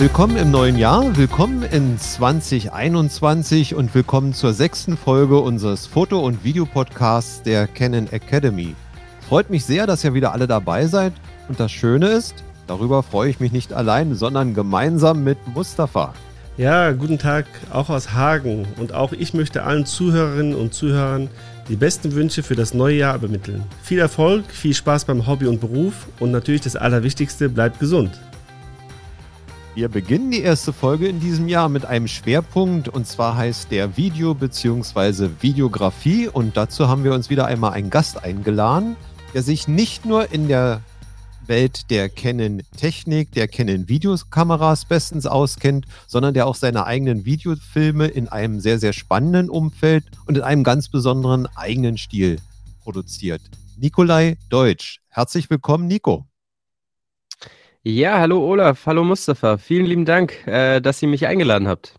Willkommen im neuen Jahr, willkommen in 2021 und willkommen zur sechsten Folge unseres Foto- und Videopodcasts der Canon Academy. Freut mich sehr, dass ihr wieder alle dabei seid und das Schöne ist, darüber freue ich mich nicht allein, sondern gemeinsam mit Mustafa. Ja, guten Tag auch aus Hagen und auch ich möchte allen Zuhörerinnen und Zuhörern die besten Wünsche für das neue Jahr übermitteln. Viel Erfolg, viel Spaß beim Hobby und Beruf und natürlich das Allerwichtigste, bleibt gesund. Wir beginnen die erste Folge in diesem Jahr mit einem Schwerpunkt und zwar heißt der Video bzw. Videografie und dazu haben wir uns wieder einmal einen Gast eingeladen, der sich nicht nur in der Welt der Canon Technik, der Canon Videokameras bestens auskennt, sondern der auch seine eigenen Videofilme in einem sehr, sehr spannenden Umfeld und in einem ganz besonderen eigenen Stil produziert. Nikolai Deutsch. Herzlich willkommen, Nico. Ja, hallo Olaf, hallo Mustafa. Vielen lieben Dank, äh, dass ihr mich eingeladen habt.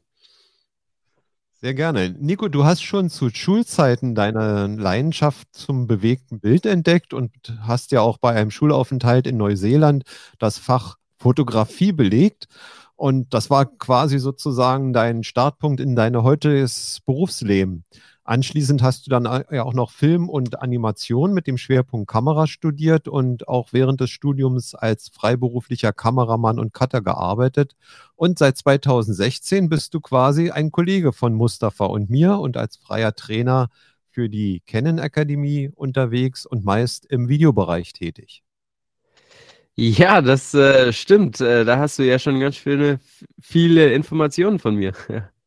Sehr gerne. Nico, du hast schon zu Schulzeiten deine Leidenschaft zum bewegten Bild entdeckt und hast ja auch bei einem Schulaufenthalt in Neuseeland das Fach Fotografie belegt. Und das war quasi sozusagen dein Startpunkt in dein heutiges Berufsleben. Anschließend hast du dann ja auch noch Film und Animation mit dem Schwerpunkt Kamera studiert und auch während des Studiums als freiberuflicher Kameramann und Cutter gearbeitet. Und seit 2016 bist du quasi ein Kollege von Mustafa und mir und als freier Trainer für die Canon Akademie unterwegs und meist im Videobereich tätig. Ja, das äh, stimmt. Äh, da hast du ja schon ganz viele, viele Informationen von mir.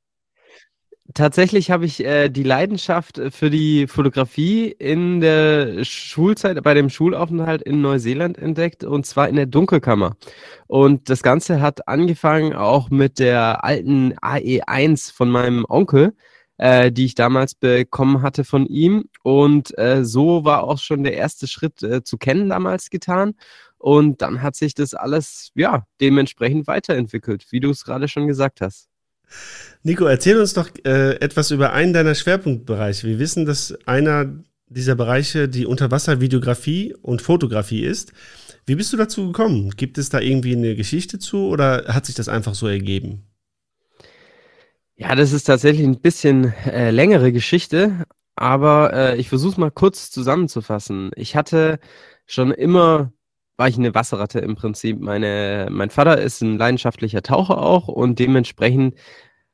Tatsächlich habe ich äh, die Leidenschaft äh, für die Fotografie in der Schulzeit, bei dem Schulaufenthalt in Neuseeland entdeckt und zwar in der Dunkelkammer. Und das Ganze hat angefangen auch mit der alten AE1 von meinem Onkel, äh, die ich damals bekommen hatte von ihm. Und äh, so war auch schon der erste Schritt äh, zu kennen damals getan. Und dann hat sich das alles ja dementsprechend weiterentwickelt, wie du es gerade schon gesagt hast. Nico, erzähl uns doch äh, etwas über einen deiner Schwerpunktbereiche. Wir wissen, dass einer dieser Bereiche die Unterwasservideografie und Fotografie ist. Wie bist du dazu gekommen? Gibt es da irgendwie eine Geschichte zu oder hat sich das einfach so ergeben? Ja, das ist tatsächlich ein bisschen äh, längere Geschichte, aber äh, ich versuche es mal kurz zusammenzufassen. Ich hatte schon immer war ich eine Wasserratte im Prinzip. Meine, mein Vater ist ein leidenschaftlicher Taucher auch und dementsprechend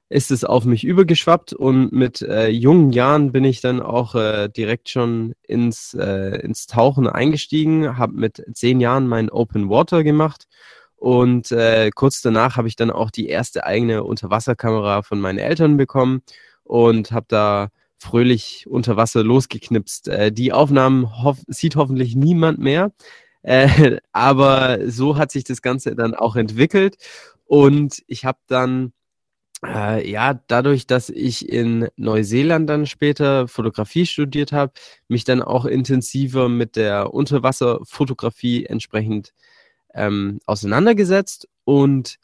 ist es auf mich übergeschwappt und mit äh, jungen Jahren bin ich dann auch äh, direkt schon ins, äh, ins Tauchen eingestiegen, habe mit zehn Jahren mein Open Water gemacht und äh, kurz danach habe ich dann auch die erste eigene Unterwasserkamera von meinen Eltern bekommen und habe da fröhlich unter Wasser losgeknipst. Äh, die Aufnahmen hof sieht hoffentlich niemand mehr, äh, aber so hat sich das Ganze dann auch entwickelt. Und ich habe dann äh, ja, dadurch, dass ich in Neuseeland dann später Fotografie studiert habe, mich dann auch intensiver mit der Unterwasserfotografie entsprechend ähm, auseinandergesetzt. Und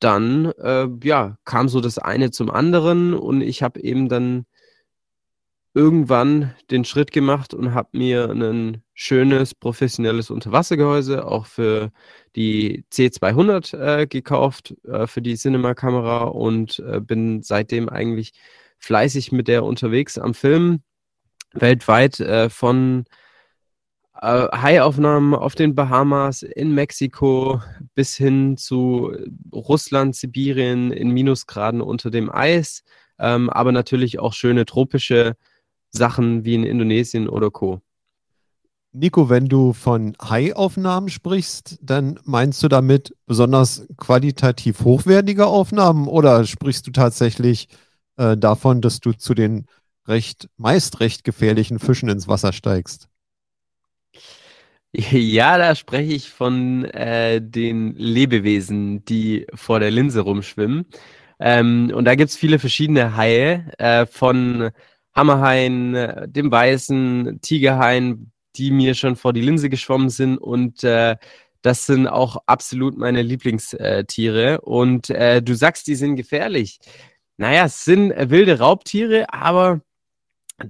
dann äh, ja, kam so das eine zum anderen. Und ich habe eben dann irgendwann den Schritt gemacht und habe mir ein schönes professionelles Unterwassergehäuse auch für die C200 äh, gekauft, äh, für die Cinema-Kamera und äh, bin seitdem eigentlich fleißig mit der unterwegs am Film. Weltweit äh, von äh, Haiaufnahmen auf den Bahamas, in Mexiko bis hin zu Russland, Sibirien in Minusgraden unter dem Eis, ähm, aber natürlich auch schöne tropische Sachen wie in Indonesien oder Co. Nico, wenn du von High-Aufnahmen sprichst, dann meinst du damit besonders qualitativ hochwertige Aufnahmen oder sprichst du tatsächlich äh, davon, dass du zu den recht, meist recht gefährlichen Fischen ins Wasser steigst? Ja, da spreche ich von äh, den Lebewesen, die vor der Linse rumschwimmen. Ähm, und da gibt es viele verschiedene Haie, äh, von Hammerhaien, äh, dem weißen Tigerhain, die mir schon vor die Linse geschwommen sind und äh, das sind auch absolut meine Lieblingstiere. Und äh, du sagst, die sind gefährlich. Naja, es sind wilde Raubtiere, aber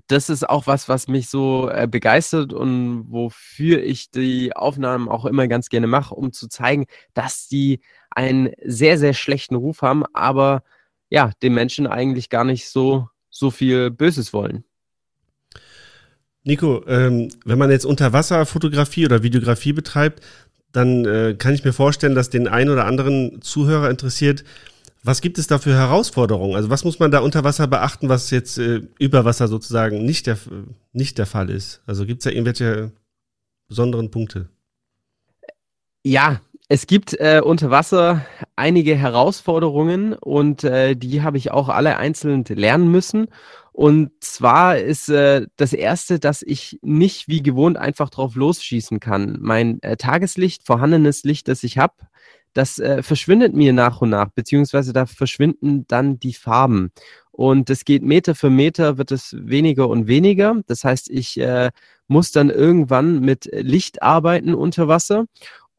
das ist auch was, was mich so äh, begeistert und wofür ich die Aufnahmen auch immer ganz gerne mache, um zu zeigen, dass die einen sehr, sehr schlechten Ruf haben, aber ja, den Menschen eigentlich gar nicht so, so viel Böses wollen. Nico, ähm, wenn man jetzt Unterwasserfotografie oder Videografie betreibt, dann äh, kann ich mir vorstellen, dass den einen oder anderen Zuhörer interessiert, was gibt es da für Herausforderungen? Also was muss man da unter Wasser beachten, was jetzt äh, über Wasser sozusagen nicht der, nicht der Fall ist? Also gibt es da irgendwelche besonderen Punkte? Ja, es gibt äh, unter Wasser einige Herausforderungen und äh, die habe ich auch alle einzeln lernen müssen. Und zwar ist äh, das erste, dass ich nicht wie gewohnt einfach drauf losschießen kann. Mein äh, Tageslicht, vorhandenes Licht, das ich habe, das äh, verschwindet mir nach und nach, beziehungsweise da verschwinden dann die Farben. Und es geht Meter für Meter, wird es weniger und weniger. Das heißt, ich äh, muss dann irgendwann mit Licht arbeiten unter Wasser.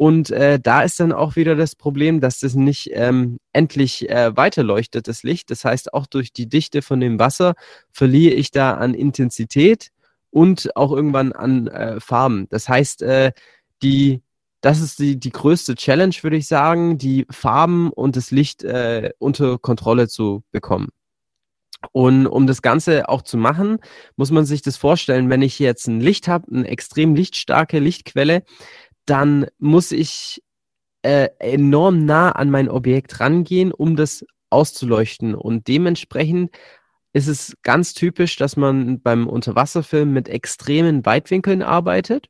Und äh, da ist dann auch wieder das Problem, dass das nicht ähm, endlich äh, weiterleuchtet, das Licht. Das heißt, auch durch die Dichte von dem Wasser verliere ich da an Intensität und auch irgendwann an äh, Farben. Das heißt, äh, die das ist die, die größte Challenge, würde ich sagen, die Farben und das Licht äh, unter Kontrolle zu bekommen. Und um das Ganze auch zu machen, muss man sich das vorstellen, wenn ich jetzt ein Licht habe, eine extrem lichtstarke Lichtquelle, dann muss ich äh, enorm nah an mein Objekt rangehen, um das auszuleuchten. Und dementsprechend ist es ganz typisch, dass man beim Unterwasserfilm mit extremen Weitwinkeln arbeitet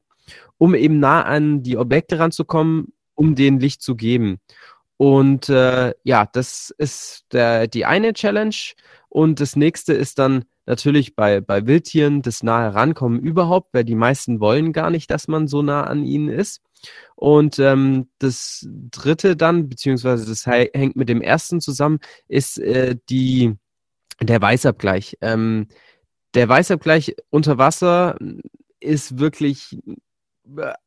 um eben nah an die Objekte ranzukommen, um den Licht zu geben. Und äh, ja, das ist der, die eine Challenge. Und das nächste ist dann natürlich bei, bei Wildtieren das nahe Rankommen überhaupt, weil die meisten wollen gar nicht, dass man so nah an ihnen ist. Und ähm, das dritte dann, beziehungsweise das hängt mit dem ersten zusammen, ist äh, die, der Weißabgleich. Ähm, der Weißabgleich unter Wasser ist wirklich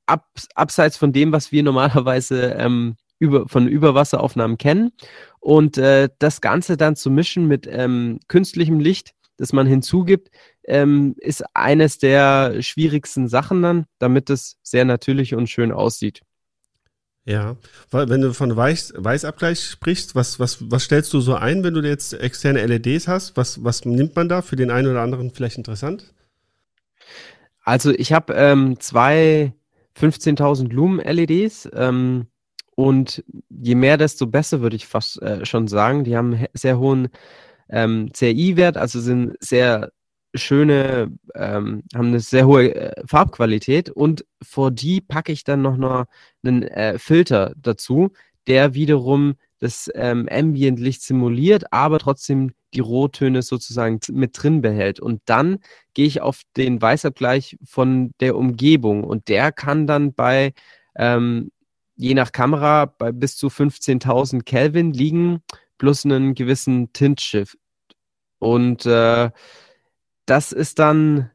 ab, abseits von dem, was wir normalerweise ähm, über, von Überwasseraufnahmen kennen. Und äh, das Ganze dann zu mischen mit ähm, künstlichem Licht, das man hinzugibt, ähm, ist eines der schwierigsten Sachen dann, damit es sehr natürlich und schön aussieht. Ja, weil wenn du von Weiß, Weißabgleich sprichst, was, was, was stellst du so ein, wenn du jetzt externe LEDs hast? Was, was nimmt man da für den einen oder anderen vielleicht interessant? Also ich habe ähm, zwei 15.000 Lumen-LEDs ähm, und je mehr, desto besser, würde ich fast äh, schon sagen. Die haben sehr hohen ähm, CI-Wert, also sind sehr schöne, ähm, haben eine sehr hohe äh, Farbqualität und vor die packe ich dann noch, noch einen äh, Filter dazu, der wiederum das ähm, Ambient-Licht simuliert, aber trotzdem die Rottöne sozusagen mit drin behält. Und dann gehe ich auf den Weißabgleich von der Umgebung und der kann dann bei, ähm, je nach Kamera, bei bis zu 15.000 Kelvin liegen, plus einen gewissen Tintshift. Und äh, das ist dann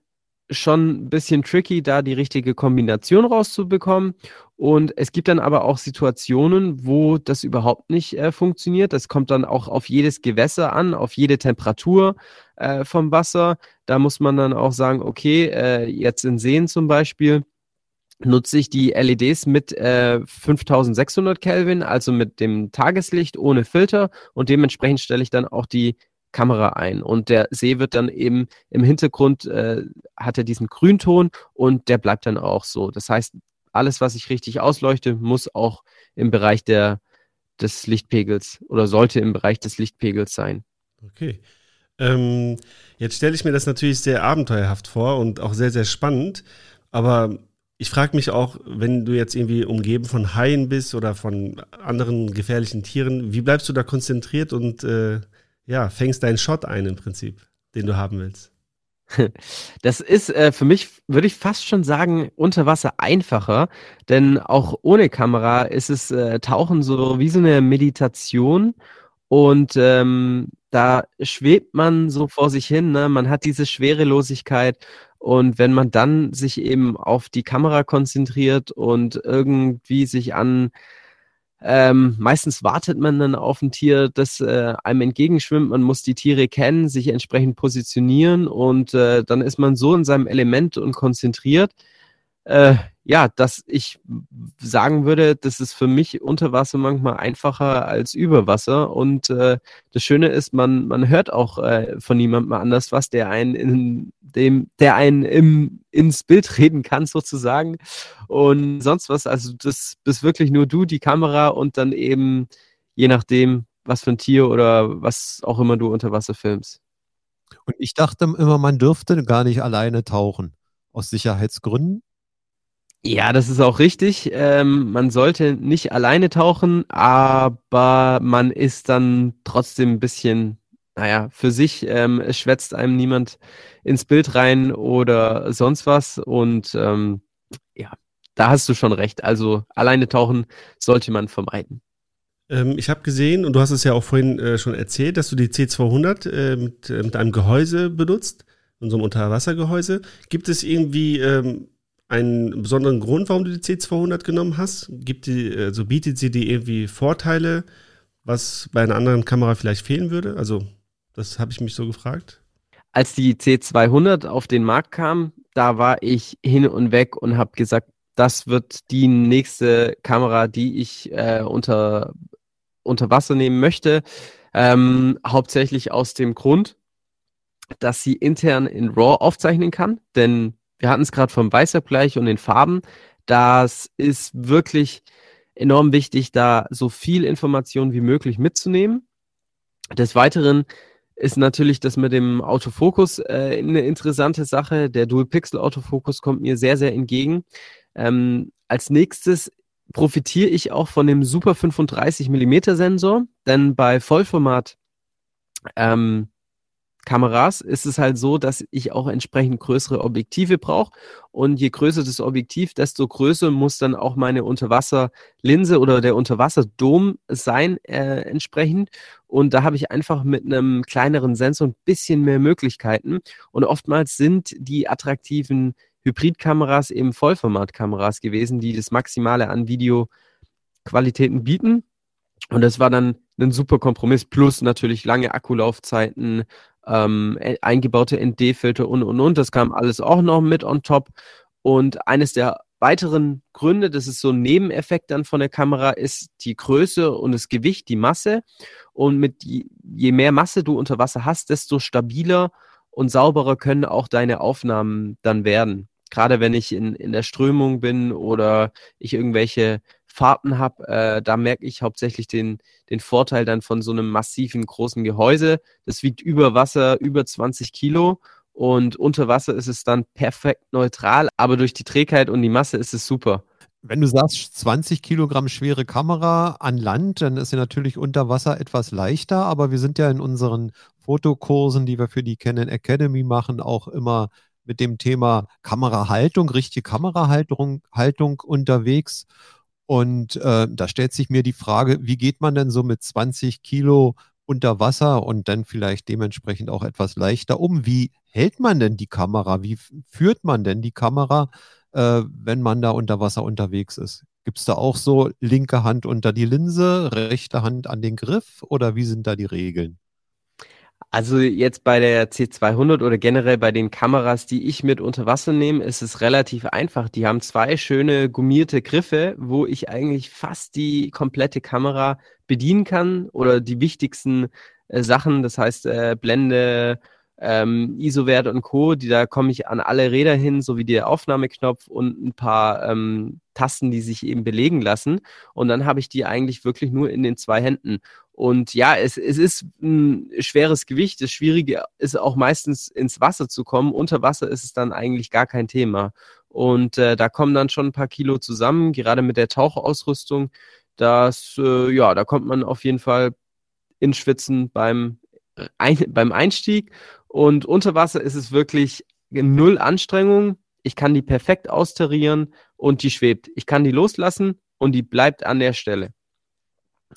schon ein bisschen tricky, da die richtige Kombination rauszubekommen. Und es gibt dann aber auch Situationen, wo das überhaupt nicht äh, funktioniert. Das kommt dann auch auf jedes Gewässer an, auf jede Temperatur äh, vom Wasser. Da muss man dann auch sagen, okay, äh, jetzt in Seen zum Beispiel nutze ich die LEDs mit äh, 5600 Kelvin, also mit dem Tageslicht ohne Filter und dementsprechend stelle ich dann auch die Kamera ein. Und der See wird dann eben im Hintergrund, äh, hat er diesen Grünton und der bleibt dann auch so. Das heißt, alles, was ich richtig ausleuchte, muss auch im Bereich der, des Lichtpegels oder sollte im Bereich des Lichtpegels sein. Okay. Ähm, jetzt stelle ich mir das natürlich sehr abenteuerhaft vor und auch sehr, sehr spannend. Aber ich frage mich auch, wenn du jetzt irgendwie umgeben von Haien bist oder von anderen gefährlichen Tieren, wie bleibst du da konzentriert und äh, ja, fängst deinen Shot ein im Prinzip, den du haben willst. Das ist äh, für mich, würde ich fast schon sagen, unter Wasser einfacher, denn auch ohne Kamera ist es äh, Tauchen so wie so eine Meditation und ähm, da schwebt man so vor sich hin, ne? man hat diese Schwerelosigkeit und wenn man dann sich eben auf die Kamera konzentriert und irgendwie sich an Ähm, meistens wartet man dann auf ein Tier, das äh, einem entgegenschwimmt. Man muss die Tiere kennen, sich entsprechend positionieren und äh, dann ist man so in seinem Element und konzentriert, äh, ja, dass ich sagen würde, das ist für mich unter Wasser manchmal einfacher als über Wasser. Und äh, das Schöne ist, man, man hört auch äh, von niemandem anders was, der einen in dem, der einen im, ins Bild reden kann, sozusagen. Und sonst was. Also das bist wirklich nur du, die Kamera und dann eben, je nachdem, was für ein Tier oder was auch immer du unter Wasser filmst. Und ich dachte immer, man dürfte gar nicht alleine tauchen. Aus Sicherheitsgründen? Ja, das ist auch richtig. Ähm, man sollte nicht alleine tauchen, aber man ist dann trotzdem ein bisschen, naja, für sich. Ähm, es schwätzt einem niemand ins Bild rein oder sonst was. Und ähm, ja, da hast du schon recht. Also alleine tauchen sollte man vermeiden. Ähm, ich habe gesehen, und du hast es ja auch vorhin äh, schon erzählt, dass du die C200 äh, mit, äh, mit einem Gehäuse benutzt, einem Unterwassergehäuse. Gibt es irgendwie ähm, einen besonderen Grund, warum du die C200 genommen hast? Gibt die, also bietet sie dir irgendwie Vorteile, was bei einer anderen Kamera vielleicht fehlen würde? Also, das habe ich mich so gefragt. Als die C200 auf den Markt kam, da war ich hin und weg und habe gesagt, das wird die nächste Kamera, die ich äh, unter, unter Wasser nehmen möchte. Ähm, hauptsächlich aus dem Grund, dass sie intern in RAW aufzeichnen kann, denn wir hatten es gerade vom Weißabgleich und den Farben. Das ist wirklich enorm wichtig, da so viel Information wie möglich mitzunehmen. Des Weiteren ist natürlich das mit dem Autofokus äh, eine interessante Sache. Der Dual-Pixel-Autofokus kommt mir sehr, sehr entgegen. Ähm, als nächstes profitiere ich auch von dem Super 35 mm Sensor, denn bei Vollformat ähm, Kameras ist es halt so, dass ich auch entsprechend größere Objektive brauche. Und je größer das Objektiv, desto größer muss dann auch meine Unterwasserlinse oder der Unterwasserdom sein äh, entsprechend. Und da habe ich einfach mit einem kleineren Sensor ein bisschen mehr Möglichkeiten. Und oftmals sind die attraktiven Hybridkameras eben Vollformatkameras gewesen, die das Maximale an Videoqualitäten bieten. Und das war dann ein super Kompromiss, plus natürlich lange Akkulaufzeiten, ähm, e, eingebaute ND-Filter und und und. Das kam alles auch noch mit on top. Und eines der weiteren Gründe, das ist so ein Nebeneffekt dann von der Kamera, ist die Größe und das Gewicht, die Masse. Und mit je mehr Masse du unter Wasser hast, desto stabiler und sauberer können auch deine Aufnahmen dann werden. Gerade wenn ich in, in der Strömung bin oder ich irgendwelche Fahrten habe, äh, da merke ich hauptsächlich den, den Vorteil dann von so einem massiven großen Gehäuse. Das wiegt über Wasser über 20 Kilo und unter Wasser ist es dann perfekt neutral, aber durch die Trägheit und die Masse ist es super. Wenn du sagst 20 Kilogramm schwere Kamera an Land, dann ist sie natürlich unter Wasser etwas leichter, aber wir sind ja in unseren Fotokursen, die wir für die Canon Academy machen, auch immer mit dem Thema Kamerahaltung, richtige Kamerahaltung Haltung unterwegs. Und äh, da stellt sich mir die Frage, wie geht man denn so mit 20 Kilo unter Wasser und dann vielleicht dementsprechend auch etwas leichter um? Wie hält man denn die Kamera? Wie führt man denn die Kamera, äh, wenn man da unter Wasser unterwegs ist? Gibt es da auch so linke Hand unter die Linse, rechte Hand an den Griff oder wie sind da die Regeln? Also jetzt bei der C200 oder generell bei den Kameras, die ich mit unter Wasser nehme, ist es relativ einfach. Die haben zwei schöne gummierte Griffe, wo ich eigentlich fast die komplette Kamera bedienen kann oder die wichtigsten äh, Sachen, das heißt äh, Blende, ähm, ISO-Wert und Co., die, da komme ich an alle Räder hin, sowie der Aufnahmeknopf und ein paar ähm, Tasten, die sich eben belegen lassen. Und dann habe ich die eigentlich wirklich nur in den zwei Händen. Und ja, es, es ist ein schweres Gewicht. Das Schwierige ist auch meistens ins Wasser zu kommen. Unter Wasser ist es dann eigentlich gar kein Thema. Und äh, da kommen dann schon ein paar Kilo zusammen, gerade mit der Tauchausrüstung. Das, äh, ja, da kommt man auf jeden Fall ins Schwitzen beim, ein, beim Einstieg. Und unter Wasser ist es wirklich null Anstrengung. Ich kann die perfekt austarieren und die schwebt. Ich kann die loslassen und die bleibt an der Stelle.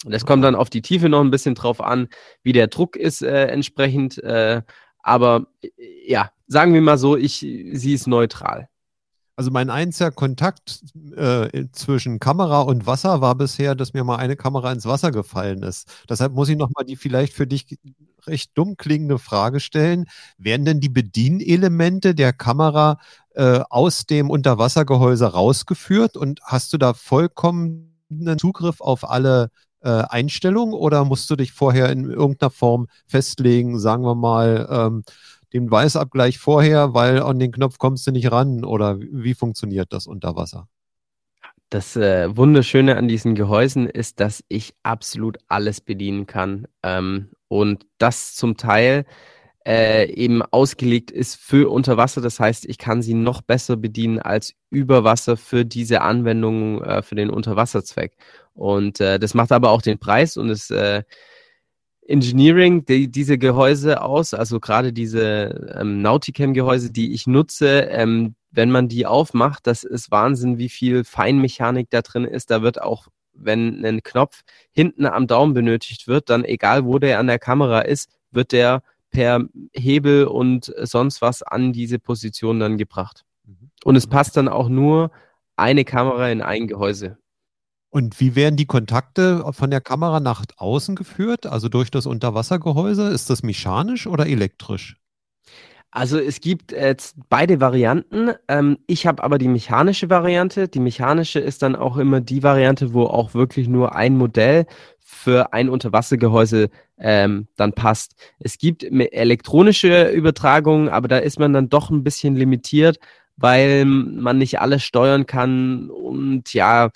Das kommt dann auf die Tiefe noch ein bisschen drauf an, wie der Druck ist äh, entsprechend. Äh, aber äh, ja, sagen wir mal so, ich, sie ist neutral. Also mein einziger Kontakt äh, zwischen Kamera und Wasser war bisher, dass mir mal eine Kamera ins Wasser gefallen ist. Deshalb muss ich nochmal die vielleicht für dich recht dumm klingende Frage stellen. Werden denn die Bedienelemente der Kamera äh, aus dem Unterwassergehäuse rausgeführt und hast du da vollkommenen Zugriff auf alle äh, Einstellungen oder musst du dich vorher in irgendeiner Form festlegen, sagen wir mal, ähm, den Weißabgleich vorher, weil an den Knopf kommst du nicht ran oder wie funktioniert das unter Wasser? Das äh, Wunderschöne an diesen Gehäusen ist, dass ich absolut alles bedienen kann ähm, und das zum Teil äh, eben ausgelegt ist für Unterwasser. Das heißt, ich kann sie noch besser bedienen als über Wasser für diese Anwendung äh, für den Unterwasserzweck. Und äh, das macht aber auch den Preis und es äh, Engineering, die, diese Gehäuse aus, also gerade diese ähm, Nauticam-Gehäuse, die ich nutze, ähm, wenn man die aufmacht, das ist Wahnsinn, wie viel Feinmechanik da drin ist. Da wird auch, wenn ein Knopf hinten am Daumen benötigt wird, dann egal wo der an der Kamera ist, wird der per Hebel und sonst was an diese Position dann gebracht. Mhm. Und es passt dann auch nur eine Kamera in ein Gehäuse. Und wie werden die Kontakte von der Kamera nach außen geführt? Also durch das Unterwassergehäuse? Ist das mechanisch oder elektrisch? Also es gibt jetzt beide Varianten. Ähm, ich habe aber die mechanische Variante. Die mechanische ist dann auch immer die Variante, wo auch wirklich nur ein Modell für ein Unterwassergehäuse ähm, dann passt. Es gibt elektronische Übertragungen, aber da ist man dann doch ein bisschen limitiert, weil man nicht alles steuern kann und ja,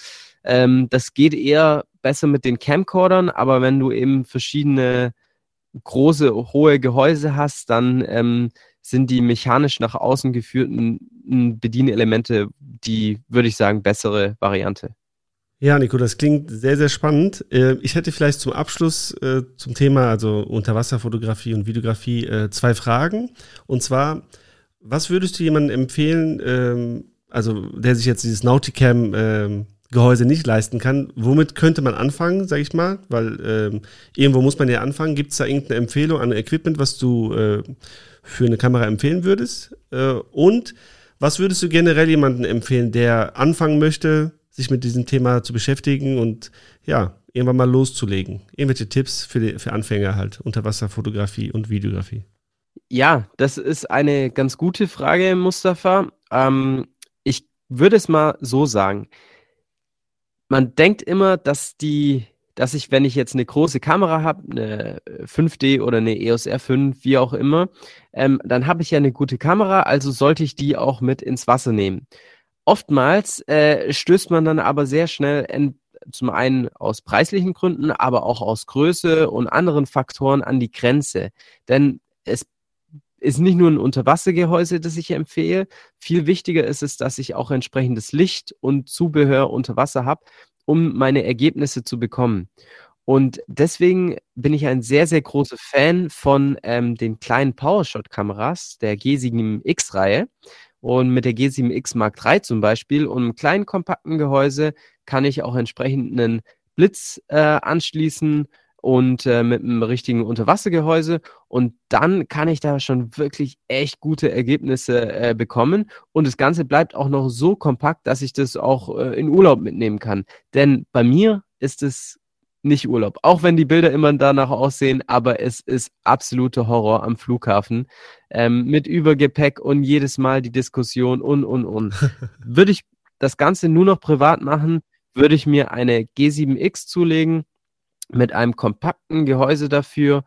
ähm, das geht eher besser mit den Camcordern, aber wenn du eben verschiedene große, hohe Gehäuse hast, dann ähm, sind die mechanisch nach außen geführten Bedienelemente die, würde ich sagen, bessere Variante. Ja, Nico, das klingt sehr, sehr spannend. Äh, ich hätte vielleicht zum Abschluss äh, zum Thema, also Unterwasserfotografie und Videografie, äh, zwei Fragen. Und zwar, was würdest du jemandem empfehlen, ähm, also der sich jetzt dieses Nauticam ähm, Gehäuse nicht leisten kann, womit könnte man anfangen, sag ich mal? Weil ähm, irgendwo muss man ja anfangen. Gibt es da irgendeine Empfehlung an Equipment, was du für eine Kamera empfehlen würdest? Äh, und was würdest du generell jemandem empfehlen, der anfangen möchte, sich mit diesem Thema zu beschäftigen und ja, irgendwann mal loszulegen? Irgendwelche Tipps für, die, für Anfänger halt, Unterwasserfotografie und Videografie? Ja, das ist eine ganz gute Frage, Mustafa. Ähm, ich würde es mal so sagen man denkt immer, dass die, dass ich, wenn ich jetzt eine große Kamera habe, eine 5D oder eine EOS R5, wie auch immer, ähm, dann habe ich ja eine gute Kamera, also sollte ich die auch mit ins Wasser nehmen. Oftmals äh, stößt man dann aber sehr schnell zum einen aus preislichen Gründen, aber auch aus Größe und anderen Faktoren an die Grenze. Denn es ist nicht nur ein Unterwassergehäuse, das ich empfehle. Viel wichtiger ist es, dass ich auch entsprechendes Licht und Zubehör unter Wasser habe, um meine Ergebnisse zu bekommen. Und deswegen bin ich ein sehr, sehr großer Fan von ähm, den kleinen PowerShot-Kameras der G7X-Reihe. Und mit der G7X Mark III zum Beispiel und einem kleinen kompakten Gehäuse kann ich auch entsprechend einen Blitz äh, anschließen und äh, mit einem richtigen Unterwassergehäuse. Und dann kann ich da schon wirklich echt gute Ergebnisse äh, bekommen. Und das Ganze bleibt auch noch so kompakt, dass ich das auch äh, in Urlaub mitnehmen kann. Denn bei mir ist es nicht Urlaub. Auch wenn die Bilder immer danach aussehen, aber es ist absoluter Horror am Flughafen. Ähm, mit Übergepäck und jedes Mal die Diskussion und, und, und. Würde ich das Ganze nur noch privat machen, würde ich mir eine G7X zulegen mit einem kompakten Gehäuse dafür,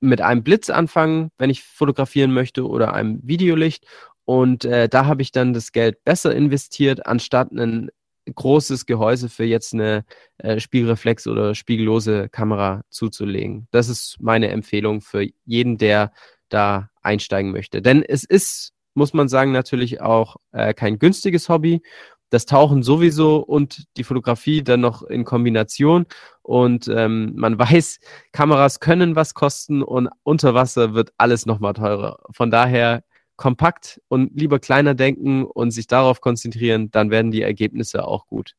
mit einem Blitz anfangen, wenn ich fotografieren möchte, oder einem Videolicht. Und äh, da habe ich dann das Geld besser investiert, anstatt ein großes Gehäuse für jetzt eine äh, Spiegelreflex oder spiegellose Kamera zuzulegen. Das ist meine Empfehlung für jeden, der da einsteigen möchte. Denn es ist, muss man sagen, natürlich auch äh, kein günstiges Hobby das Tauchen sowieso und die Fotografie dann noch in Kombination. Und ähm, man weiß, Kameras können was kosten und unter Wasser wird alles nochmal teurer. Von daher kompakt und lieber kleiner denken und sich darauf konzentrieren, dann werden die Ergebnisse auch gut.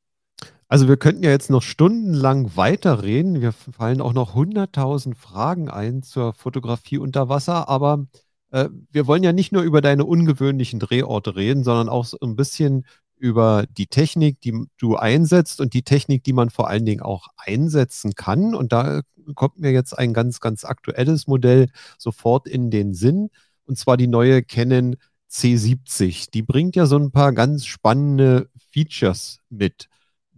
Also wir könnten ja jetzt noch stundenlang weiterreden. Wir fallen auch noch 100.000 Fragen ein zur Fotografie unter Wasser, aber Äh, wir wollen ja nicht nur über deine ungewöhnlichen Drehorte reden, sondern auch so ein bisschen über die Technik, die du einsetzt und die Technik, die man vor allen Dingen auch einsetzen kann. Und da kommt mir jetzt ein ganz, ganz aktuelles Modell sofort in den Sinn, und zwar die neue Canon C70. Die bringt ja so ein paar ganz spannende Features mit.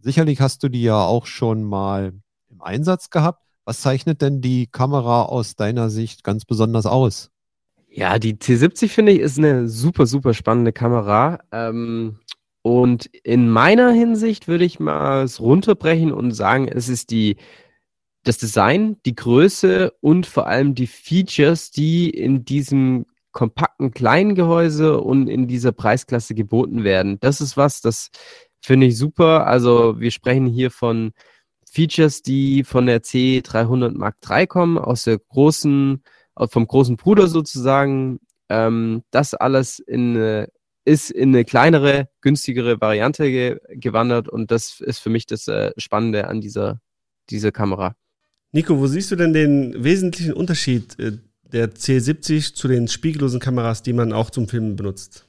Sicherlich hast du die ja auch schon mal im Einsatz gehabt. Was zeichnet denn die Kamera aus deiner Sicht ganz besonders aus? Ja, die T70 finde ich ist eine super, super spannende Kamera. Ähm, und in meiner Hinsicht würde ich mal es runterbrechen und sagen, es ist die, das Design, die Größe und vor allem die Features, die in diesem kompakten kleinen Gehäuse und in dieser Preisklasse geboten werden. Das ist was, das finde ich super. Also wir sprechen hier von Features, die von der C300 Mark III kommen, aus der großen, vom großen Bruder sozusagen. Ähm, das alles in eine, ist in eine kleinere, günstigere Variante ge gewandert und das ist für mich das äh, Spannende an dieser, dieser Kamera. Nico, wo siehst du denn den wesentlichen Unterschied äh, der C70 zu den spiegellosen Kameras, die man auch zum Filmen benutzt?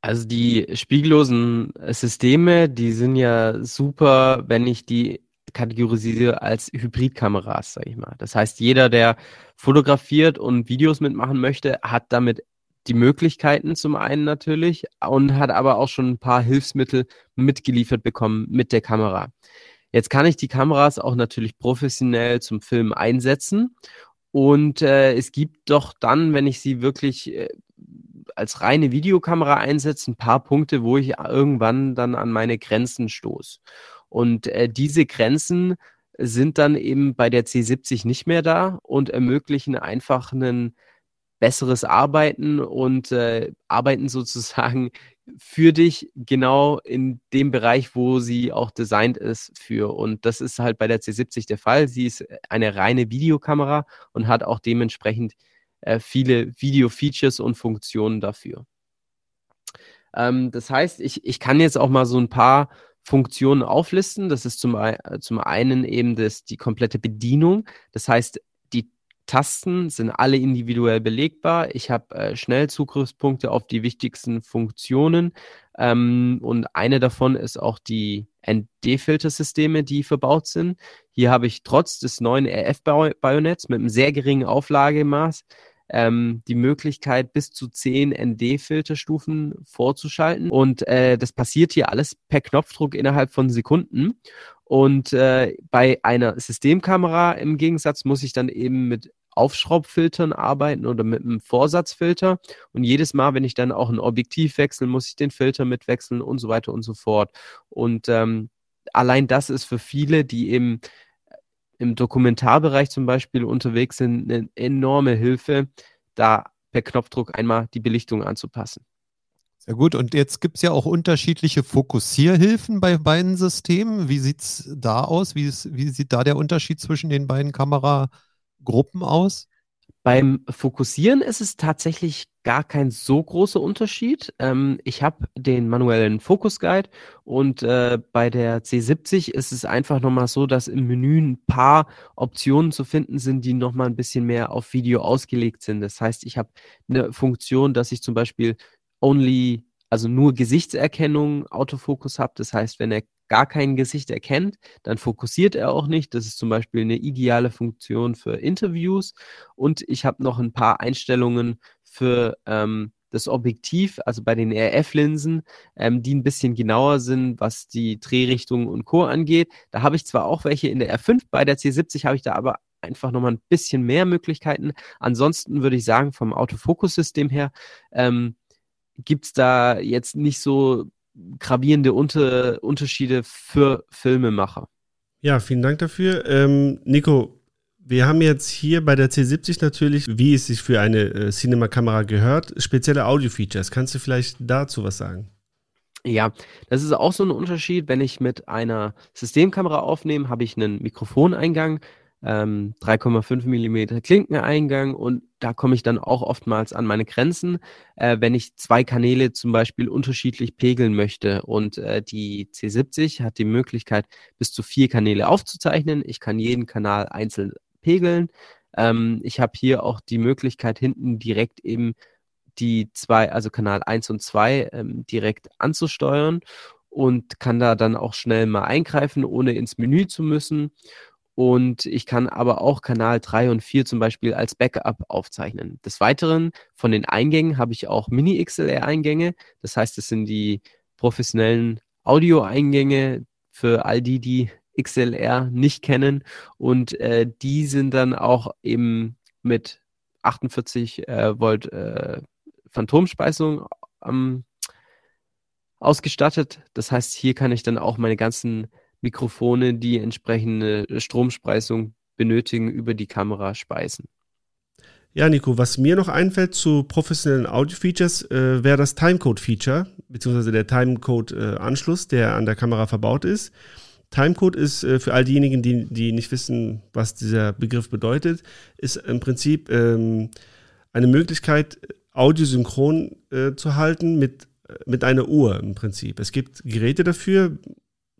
Also die spiegellosen Systeme, die sind ja super, wenn ich die kategorisiere als Hybridkameras, sage ich mal. Das heißt, jeder, der fotografiert und Videos mitmachen möchte, hat damit die Möglichkeiten zum einen natürlich und hat aber auch schon ein paar Hilfsmittel mitgeliefert bekommen mit der Kamera. Jetzt kann ich die Kameras auch natürlich professionell zum Filmen einsetzen und äh, es gibt doch dann, wenn ich sie wirklich äh, als reine Videokamera einsetze, ein paar Punkte, wo ich irgendwann dann an meine Grenzen stoße. Und äh, diese Grenzen sind dann eben bei der C70 nicht mehr da und ermöglichen einfach ein besseres Arbeiten und äh, arbeiten sozusagen für dich genau in dem Bereich, wo sie auch designt ist für. Und das ist halt bei der C70 der Fall. Sie ist eine reine Videokamera und hat auch dementsprechend äh, viele Video-Features und Funktionen dafür. Ähm, das heißt, ich, ich kann jetzt auch mal so ein paar Funktionen auflisten. Das ist zum, zum einen eben das, die komplette Bedienung. Das heißt, Tasten sind alle individuell belegbar. Ich habe äh, Schnellzugriffspunkte auf die wichtigsten Funktionen. Ähm, und eine davon ist auch die ND-Filtersysteme, die verbaut sind. Hier habe ich trotz des neuen RF-Bajonetts mit einem sehr geringen Auflagemaß ähm, die Möglichkeit, bis zu zehn ND-Filterstufen vorzuschalten. Und äh, das passiert hier alles per Knopfdruck innerhalb von Sekunden. Und äh, bei einer Systemkamera im Gegensatz muss ich dann eben mit Aufschraubfiltern arbeiten oder mit einem Vorsatzfilter. Und jedes Mal, wenn ich dann auch ein Objektiv wechsle, muss ich den Filter mitwechseln und so weiter und so fort. Und ähm, allein das ist für viele, die eben im Dokumentarbereich zum Beispiel unterwegs sind, eine enorme Hilfe, da per Knopfdruck einmal die Belichtung anzupassen. Sehr gut. Und jetzt gibt es ja auch unterschiedliche Fokussierhilfen bei beiden Systemen. Wie sieht es da aus? Wie, ist, wie sieht da der Unterschied zwischen den beiden Kameragruppen aus? Beim Fokussieren ist es tatsächlich gar kein so großer Unterschied. Ähm, ich habe den manuellen Focus Guide und äh, bei der C70 ist es einfach nochmal so, dass im Menü ein paar Optionen zu finden sind, die nochmal ein bisschen mehr auf Video ausgelegt sind. Das heißt, ich habe eine Funktion, dass ich zum Beispiel only, also nur Gesichtserkennung Autofokus habe. Das heißt, wenn er gar kein Gesicht erkennt, dann fokussiert er auch nicht. Das ist zum Beispiel eine ideale Funktion für Interviews. Und ich habe noch ein paar Einstellungen für ähm, das Objektiv, also bei den RF-Linsen, ähm, die ein bisschen genauer sind, was die Drehrichtung und Co. angeht. Da habe ich zwar auch welche in der R5, bei der C70 habe ich da aber einfach nochmal ein bisschen mehr Möglichkeiten. Ansonsten würde ich sagen, vom Autofokus-System her, ähm, gibt es da jetzt nicht so gravierende Unter Unterschiede für Filmemacher. Ja, vielen Dank dafür. Ähm, Nico, wir haben jetzt hier bei der C70 natürlich, wie es sich für eine äh, Cinema-Kamera gehört, spezielle Audio-Features. Kannst du vielleicht dazu was sagen? Ja, das ist auch so ein Unterschied. Wenn ich mit einer Systemkamera aufnehme, habe ich einen Mikrofoneingang, ähm, 3,5 mm Klinkeneingang und da komme ich dann auch oftmals an meine Grenzen, äh, wenn ich zwei Kanäle zum Beispiel unterschiedlich pegeln möchte. Und äh, die C70 hat die Möglichkeit, bis zu vier Kanäle aufzuzeichnen. Ich kann jeden Kanal einzeln pegeln. Ähm, ich habe hier auch die Möglichkeit, hinten direkt eben die zwei, also Kanal 1 und 2 ähm, direkt anzusteuern und kann da dann auch schnell mal eingreifen, ohne ins Menü zu müssen. Und ich kann aber auch Kanal 3 und 4 zum Beispiel als Backup aufzeichnen. Des Weiteren von den Eingängen habe ich auch Mini-XLR-Eingänge. Das heißt, es sind die professionellen Audio-Eingänge für all die, die XLR nicht kennen. Und äh, die sind dann auch eben mit 48 äh, Volt äh, Phantomspeisung ähm, ausgestattet. Das heißt, hier kann ich dann auch meine ganzen Mikrofone, die entsprechende Stromspeisung benötigen, über die Kamera speisen. Ja, Nico, was mir noch einfällt zu professionellen Audio-Features, äh, wäre das Timecode-Feature, beziehungsweise der Timecode-Anschluss, der an der Kamera verbaut ist. Timecode ist äh, für all diejenigen, die, die nicht wissen, was dieser Begriff bedeutet, ist im Prinzip ähm, eine Möglichkeit, audiosynchron äh, zu halten mit, mit einer Uhr im Prinzip. Es gibt Geräte dafür,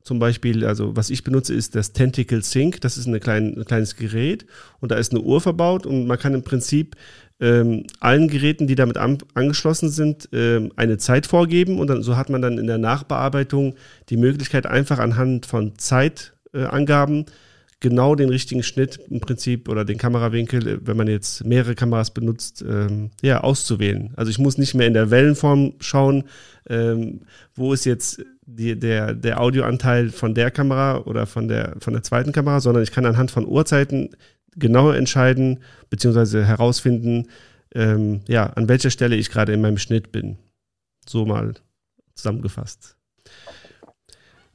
zum Beispiel, also was ich benutze, ist das Tentacle Sync. Das ist klein, ein kleines Gerät und da ist eine Uhr verbaut und man kann im Prinzip ähm, allen Geräten, die damit an, angeschlossen sind, ähm, eine Zeit vorgeben und dann, so hat man dann in der Nachbearbeitung die Möglichkeit, einfach anhand von Zeitangaben äh, genau den richtigen Schnitt im Prinzip oder den Kamerawinkel, äh, wenn man jetzt mehrere Kameras benutzt, ähm, ja, auszuwählen. Also ich muss nicht mehr in der Wellenform schauen, ähm, wo ist jetzt die, der, der Audioanteil von der Kamera oder von der, von der zweiten Kamera, sondern ich kann anhand von Uhrzeiten genau entscheiden, beziehungsweise herausfinden, ähm, ja, an welcher Stelle ich gerade in meinem Schnitt bin. So mal zusammengefasst.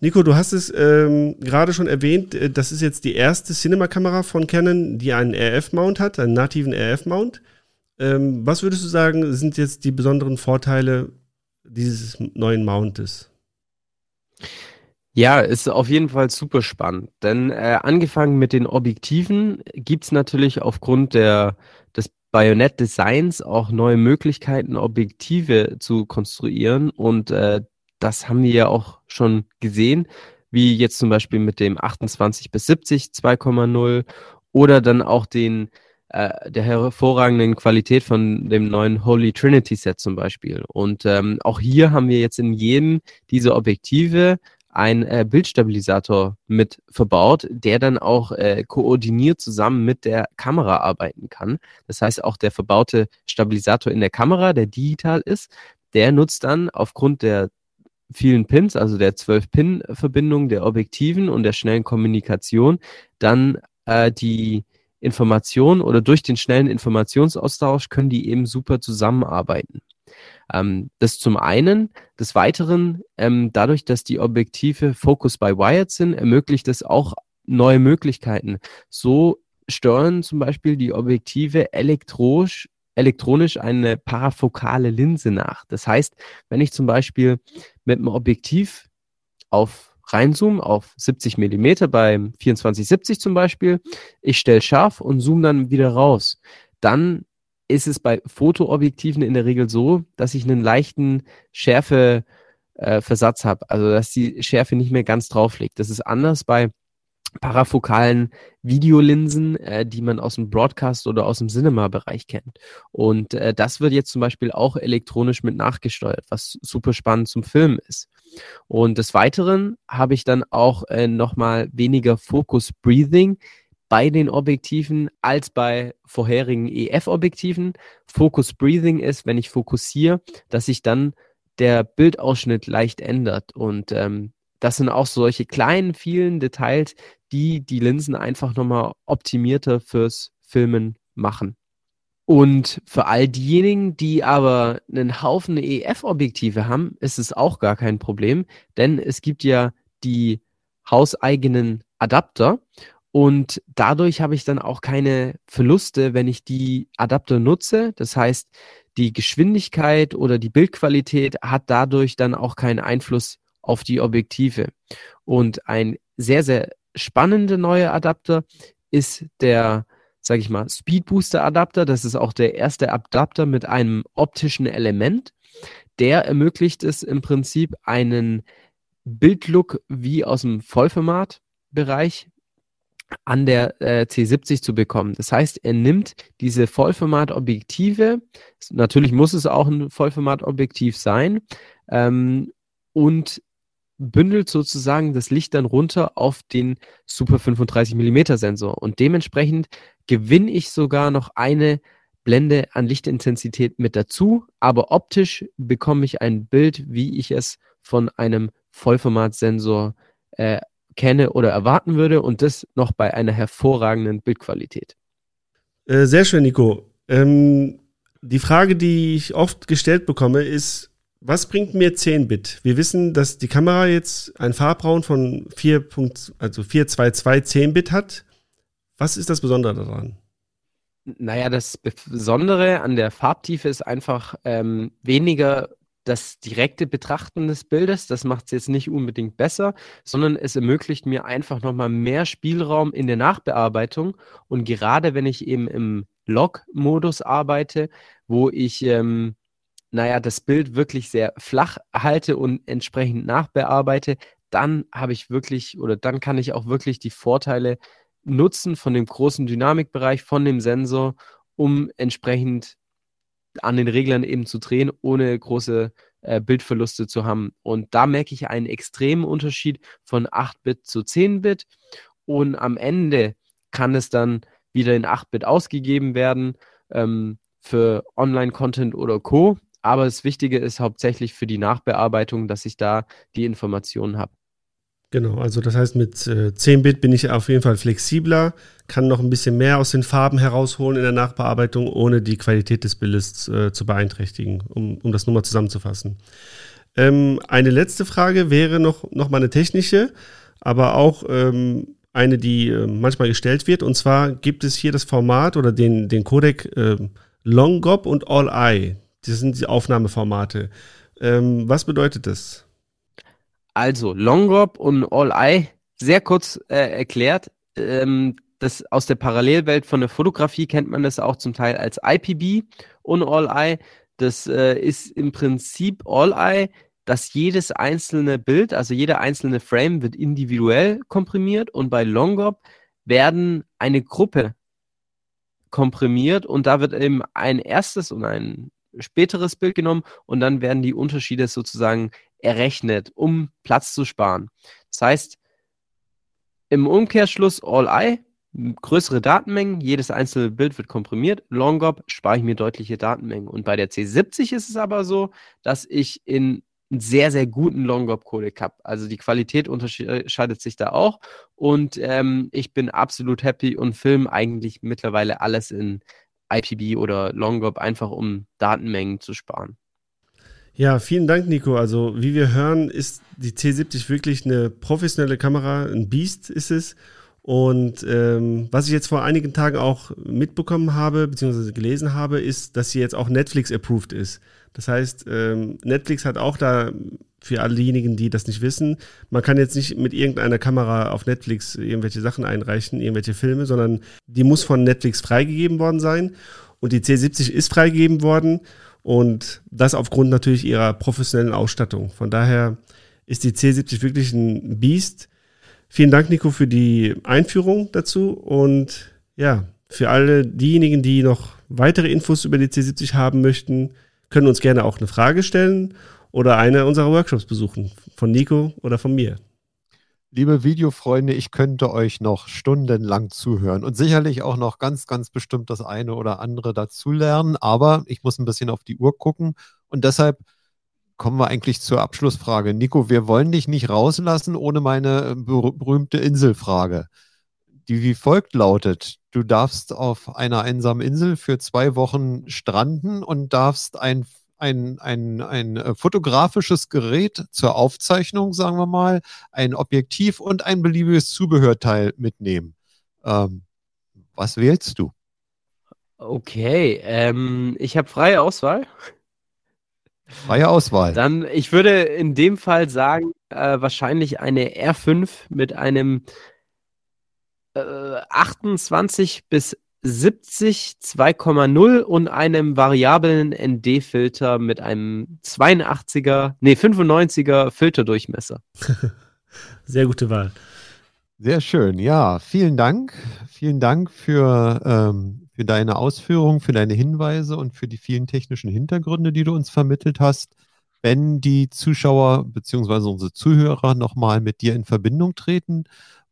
Nico, du hast es ähm, gerade schon erwähnt, äh, das ist jetzt die erste Cinema-Kamera von Canon, die einen RF-Mount hat, einen nativen RF-Mount. Ähm, was würdest du sagen, sind jetzt die besonderen Vorteile dieses neuen Mountes? Ja, ist auf jeden Fall super spannend, denn äh, angefangen mit den Objektiven gibt es natürlich aufgrund der, des Bajonett-Designs auch neue Möglichkeiten, Objektive zu konstruieren. Und äh, das haben wir ja auch schon gesehen, wie jetzt zum Beispiel mit dem 28 bis 70 2,0 oder dann auch den äh, der hervorragenden Qualität von dem neuen Holy Trinity Set zum Beispiel. Und ähm, auch hier haben wir jetzt in jedem dieser Objektive ein äh, Bildstabilisator mit verbaut, der dann auch äh, koordiniert zusammen mit der Kamera arbeiten kann. Das heißt, auch der verbaute Stabilisator in der Kamera, der digital ist, der nutzt dann aufgrund der vielen Pins, also der 12-Pin-Verbindung der Objektiven und der schnellen Kommunikation, dann äh, die Information oder durch den schnellen Informationsaustausch können die eben super zusammenarbeiten. Ähm, das zum einen. Des Weiteren, ähm, dadurch, dass die Objektive Focus by Wired sind, ermöglicht es auch neue Möglichkeiten. So steuern zum Beispiel die Objektive elektronisch elektronisch eine parafokale Linse nach. Das heißt, wenn ich zum Beispiel mit einem Objektiv auf reinzoome, auf 70 Millimeter beim 2470 zum Beispiel, ich stelle scharf und zoome dann wieder raus, dann ist es bei Fotoobjektiven in der Regel so, dass ich einen leichten Schärfeversatz äh, habe, also dass die Schärfe nicht mehr ganz drauf liegt. Das ist anders bei parafokalen Videolinsen, äh, die man aus dem Broadcast oder aus dem Cinema-Bereich kennt. Und äh, das wird jetzt zum Beispiel auch elektronisch mit nachgesteuert, was super spannend zum Film ist. Und des Weiteren habe ich dann auch äh, nochmal weniger Focus Breathing bei den Objektiven als bei vorherigen EF-Objektiven. Focus Breathing ist, wenn ich fokussiere, dass sich dann der Bildausschnitt leicht ändert. Und ähm, das sind auch solche kleinen, vielen Details, die die Linsen einfach nochmal optimierter fürs Filmen machen. Und für all diejenigen, die aber einen Haufen EF-Objektive haben, ist es auch gar kein Problem, denn es gibt ja die hauseigenen Adapter und dadurch habe ich dann auch keine Verluste, wenn ich die Adapter nutze. Das heißt, die Geschwindigkeit oder die Bildqualität hat dadurch dann auch keinen Einfluss auf die Objektive. Und ein sehr, sehr spannender neuer Adapter ist der, sage ich mal, Speed Booster Adapter. Das ist auch der erste Adapter mit einem optischen Element. Der ermöglicht es im Prinzip einen Bildlook wie aus dem Vollformat-Bereich an der äh, C70 zu bekommen. Das heißt, er nimmt diese Vollformat-Objektive, natürlich muss es auch ein Vollformat-Objektiv sein, ähm, und bündelt sozusagen das Licht dann runter auf den Super 35 mm Sensor. Und dementsprechend gewinne ich sogar noch eine Blende an Lichtintensität mit dazu, aber optisch bekomme ich ein Bild, wie ich es von einem Vollformatsensor äh, kenne oder erwarten würde und das noch bei einer hervorragenden Bildqualität. Äh, sehr schön, Nico. Ähm, die Frage, die ich oft gestellt bekomme, ist, was bringt mir 10-Bit? Wir wissen, dass die Kamera jetzt ein Farbraum von 4. also 422 10-Bit hat. Was ist das Besondere daran? Naja, das Besondere an der Farbtiefe ist einfach ähm, weniger das direkte Betrachten des Bildes. Das macht es jetzt nicht unbedingt besser, sondern es ermöglicht mir einfach nochmal mehr Spielraum in der Nachbearbeitung. Und gerade wenn ich eben im Log-Modus arbeite, wo ich ähm, naja, das Bild wirklich sehr flach halte und entsprechend nachbearbeite, dann habe ich wirklich oder dann kann ich auch wirklich die Vorteile nutzen von dem großen Dynamikbereich, von dem Sensor, um entsprechend an den Reglern eben zu drehen, ohne große äh, Bildverluste zu haben. Und da merke ich einen extremen Unterschied von 8-Bit zu 10-Bit. Und am Ende kann es dann wieder in 8-Bit ausgegeben werden ähm, für Online-Content oder Co. Aber das Wichtige ist hauptsächlich für die Nachbearbeitung, dass ich da die Informationen habe. Genau, also das heißt, mit äh, 10-Bit bin ich auf jeden Fall flexibler, kann noch ein bisschen mehr aus den Farben herausholen in der Nachbearbeitung, ohne die Qualität des Bildes äh, zu beeinträchtigen, um, um das nur mal zusammenzufassen. Ähm, eine letzte Frage wäre noch, noch mal eine technische, aber auch ähm, eine, die äh, manchmal gestellt wird. Und zwar gibt es hier das Format oder den, den Codec äh, Longop und All-Eye. Das sind die Aufnahmeformate. Ähm, was bedeutet das? Also, Longrop und All-Eye, sehr kurz äh, erklärt. Ähm, das aus der Parallelwelt von der Fotografie kennt man das auch zum Teil als IPB und All-Eye. Das äh, ist im Prinzip All-Eye, dass jedes einzelne Bild, also jeder einzelne Frame wird individuell komprimiert und bei Longop werden eine Gruppe komprimiert und da wird eben ein erstes und ein späteres Bild genommen und dann werden die Unterschiede sozusagen errechnet, um Platz zu sparen. Das heißt, im Umkehrschluss All-Eye, größere Datenmengen, jedes einzelne Bild wird komprimiert. Longop spare ich mir deutliche Datenmengen. Und bei der C70 ist es aber so, dass ich in einen sehr, sehr guten Longop-Codec habe. Also die Qualität unterscheidet sich da auch. Und ähm, ich bin absolut happy und filme eigentlich mittlerweile alles in IPB oder Longop, einfach um Datenmengen zu sparen. Ja, vielen Dank, Nico. Also, wie wir hören, ist die C70 wirklich eine professionelle Kamera, ein Biest ist es. Und ähm, was ich jetzt vor einigen Tagen auch mitbekommen habe, beziehungsweise gelesen habe, ist, dass sie jetzt auch Netflix-approved ist. Das heißt, ähm, Netflix hat auch da für all diejenigen, die das nicht wissen, man kann jetzt nicht mit irgendeiner Kamera auf Netflix irgendwelche Sachen einreichen, irgendwelche Filme, sondern die muss von Netflix freigegeben worden sein. Und die C70 ist freigegeben worden und das aufgrund natürlich ihrer professionellen Ausstattung. Von daher ist die C70 wirklich ein Biest. Vielen Dank, Nico, für die Einführung dazu und ja, für alle diejenigen, die noch weitere Infos über die C70 haben möchten, können uns gerne auch eine Frage stellen oder eine unserer Workshops besuchen, von Nico oder von mir. Liebe Videofreunde, ich könnte euch noch stundenlang zuhören und sicherlich auch noch ganz, ganz bestimmt das eine oder andere dazulernen, aber ich muss ein bisschen auf die Uhr gucken und deshalb kommen wir eigentlich zur Abschlussfrage. Nico, wir wollen dich nicht rauslassen ohne meine berühmte Inselfrage, die wie folgt lautet. Du darfst auf einer einsamen Insel für zwei Wochen stranden und darfst ein ein, ein, ein äh, fotografisches Gerät zur Aufzeichnung, sagen wir mal, ein Objektiv und ein beliebiges Zubehörteil mitnehmen. Ähm, was wählst du? Okay, ähm, ich habe freie Auswahl. Freie Auswahl. Dann, ich würde in dem Fall sagen, äh, wahrscheinlich eine R5 mit einem äh, 28 bis 70 2,0 und einem variablen ND-Filter mit einem 82er, nee, 95er Filterdurchmesser. Sehr gute Wahl. Sehr schön. Ja, vielen Dank. Vielen Dank für, ähm, für deine Ausführungen, für deine Hinweise und für die vielen technischen Hintergründe, die du uns vermittelt hast. Wenn die Zuschauer bzw. unsere Zuhörer nochmal mit dir in Verbindung treten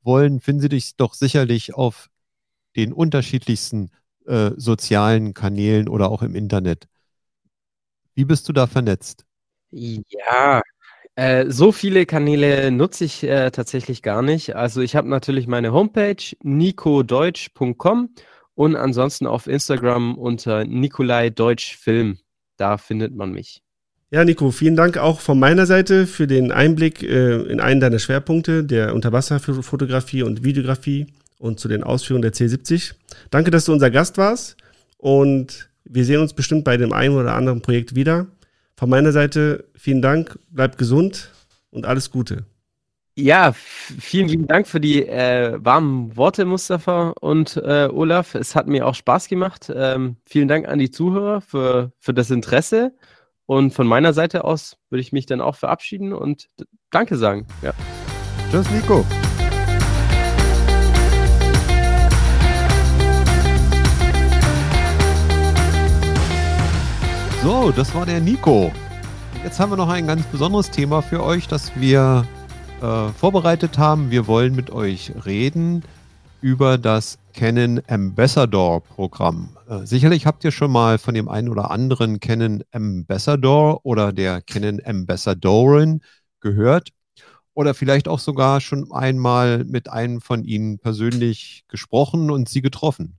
wollen, finden sie dich doch sicherlich auf den unterschiedlichsten äh, sozialen Kanälen oder auch im Internet. Wie bist du da vernetzt? Ja, äh, so viele Kanäle nutze ich äh, tatsächlich gar nicht. Also ich habe natürlich meine Homepage nicodeutsch.com und ansonsten auf Instagram unter Nikolai Deutsch Film. Da findet man mich. Ja, Nico, vielen Dank auch von meiner Seite für den Einblick äh, in einen deiner Schwerpunkte der Unterwasserfotografie und Videografie und zu den Ausführungen der C70. Danke, dass du unser Gast warst und wir sehen uns bestimmt bei dem einen oder anderen Projekt wieder. Von meiner Seite vielen Dank, bleib gesund und alles Gute. Ja, vielen lieben Dank für die äh, warmen Worte, Mustafa und äh, Olaf. Es hat mir auch Spaß gemacht. Ähm, vielen Dank an die Zuhörer für, für das Interesse. Und von meiner Seite aus würde ich mich dann auch verabschieden und Danke sagen. Ja. Tschüss, Nico. So, das war der Nico. Jetzt haben wir noch ein ganz besonderes Thema für euch, das wir äh, vorbereitet haben. Wir wollen mit euch reden über das Canon Ambassador Programm. Äh, sicherlich habt ihr schon mal von dem einen oder anderen Canon Ambassador oder der Canon Ambassadorin gehört oder vielleicht auch sogar schon einmal mit einem von ihnen persönlich gesprochen und sie getroffen.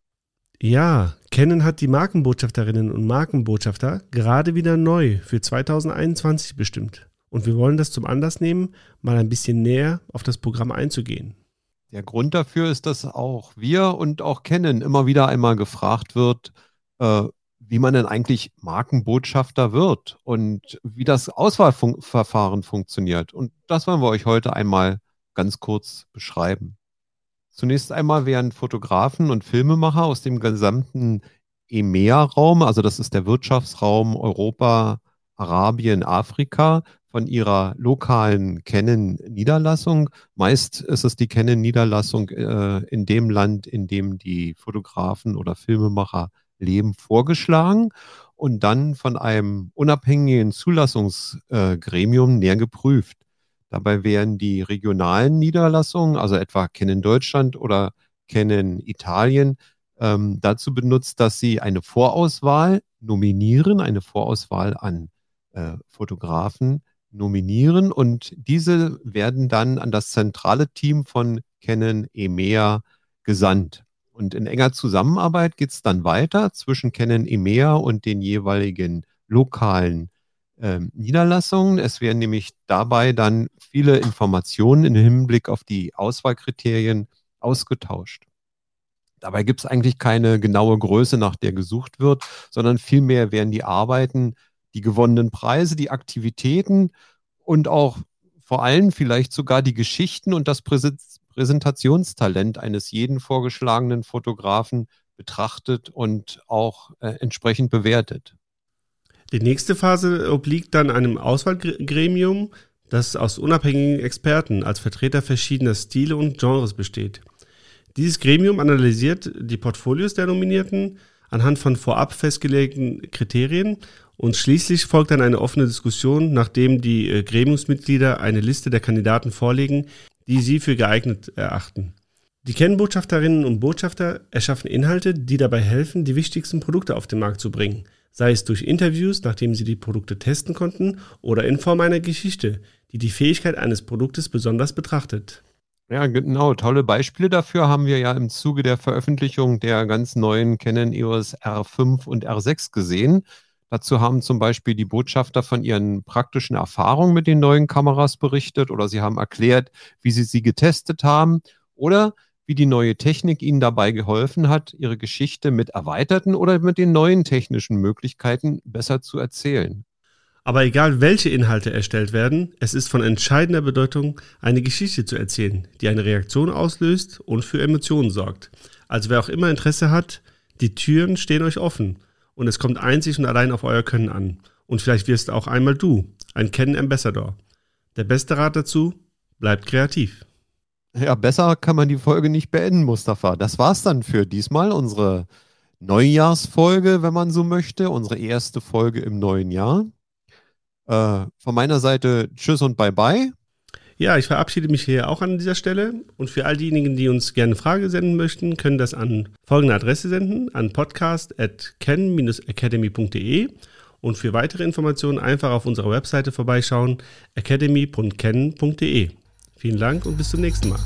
Ja, Canon hat die Markenbotschafterinnen und Markenbotschafter gerade wieder neu für 2021 bestimmt. Und wir wollen das zum Anlass nehmen, mal ein bisschen näher auf das Programm einzugehen. Der Grund dafür ist, dass auch wir und auch Canon immer wieder einmal gefragt wird, äh, wie man denn eigentlich Markenbotschafter wird und wie das Auswahlverfahren funktioniert. Und das wollen wir euch heute einmal ganz kurz beschreiben. Zunächst einmal werden Fotografen und Filmemacher aus dem gesamten EMEA-Raum, also das ist der Wirtschaftsraum Europa, Arabien, Afrika, von ihrer lokalen Canon-Niederlassung. Meist ist es die Canon-Niederlassung äh, in dem Land, in dem die Fotografen oder Filmemacher leben, vorgeschlagen und dann von einem unabhängigen Zulassungsgremium äh, näher geprüft. Dabei werden die regionalen Niederlassungen, also etwa Canon Deutschland oder Canon Italien, ähm, dazu benutzt, dass sie eine Vorauswahl nominieren, eine Vorauswahl an äh, Fotografen nominieren und diese werden dann an das zentrale Team von Canon EMEA gesandt. Und in enger Zusammenarbeit geht es dann weiter zwischen Canon EMEA und den jeweiligen lokalen ähm, Niederlassungen. Es werden nämlich dabei dann viele Informationen im Hinblick auf die Auswahlkriterien ausgetauscht. Dabei gibt es eigentlich keine genaue Größe, nach der gesucht wird, sondern vielmehr werden die Arbeiten, die gewonnenen Preise, die Aktivitäten und auch vor allem vielleicht sogar die Geschichten und das Präsentationstalent eines jeden vorgeschlagenen Fotografen betrachtet und auch äh, entsprechend bewertet. Die nächste Phase obliegt dann einem Auswahlgremium, das aus unabhängigen Experten als Vertreter verschiedener Stile und Genres besteht. Dieses Gremium analysiert die Portfolios der Nominierten anhand von vorab festgelegten Kriterien und schließlich folgt dann eine offene Diskussion, nachdem die äh, Gremiumsmitglieder eine Liste der Kandidaten vorlegen, die sie für geeignet erachten. Die Kennbotschafterinnen und Botschafter erschaffen Inhalte, die dabei helfen, die wichtigsten Produkte auf den Markt zu bringen sei es durch Interviews, nachdem sie die Produkte testen konnten, oder in Form einer Geschichte, die die Fähigkeit eines Produktes besonders betrachtet. Ja, genau. Tolle Beispiele dafür haben wir ja im Zuge der Veröffentlichung der ganz neuen Canon EOS R5 und R6 gesehen. Dazu haben zum Beispiel die Botschafter von ihren praktischen Erfahrungen mit den neuen Kameras berichtet oder sie haben erklärt, wie sie sie getestet haben oder wie die neue Technik Ihnen dabei geholfen hat, Ihre Geschichte mit erweiterten oder mit den neuen technischen Möglichkeiten besser zu erzählen. Aber egal, welche Inhalte erstellt werden, es ist von entscheidender Bedeutung, eine Geschichte zu erzählen, die eine Reaktion auslöst und für Emotionen sorgt. Also wer auch immer Interesse hat, die Türen stehen euch offen und es kommt einzig und allein auf euer Können an. Und vielleicht wirst auch einmal du ein Kennen Ambassador. Der beste Rat dazu, bleibt kreativ. Ja, besser kann man die Folge nicht beenden, Mustafa. Das war's dann für diesmal, unsere Neujahrsfolge, wenn man so möchte, unsere erste Folge im neuen Jahr. Äh, von meiner Seite Tschüss und Bye-bye. Ja, ich verabschiede mich hier auch an dieser Stelle und für all diejenigen, die uns gerne Frage senden möchten, können das an folgende Adresse senden, an podcast.ken-academy.de und für weitere Informationen einfach auf unserer Webseite vorbeischauen, academy.ken.de. Vielen Dank und bis zum nächsten Mal.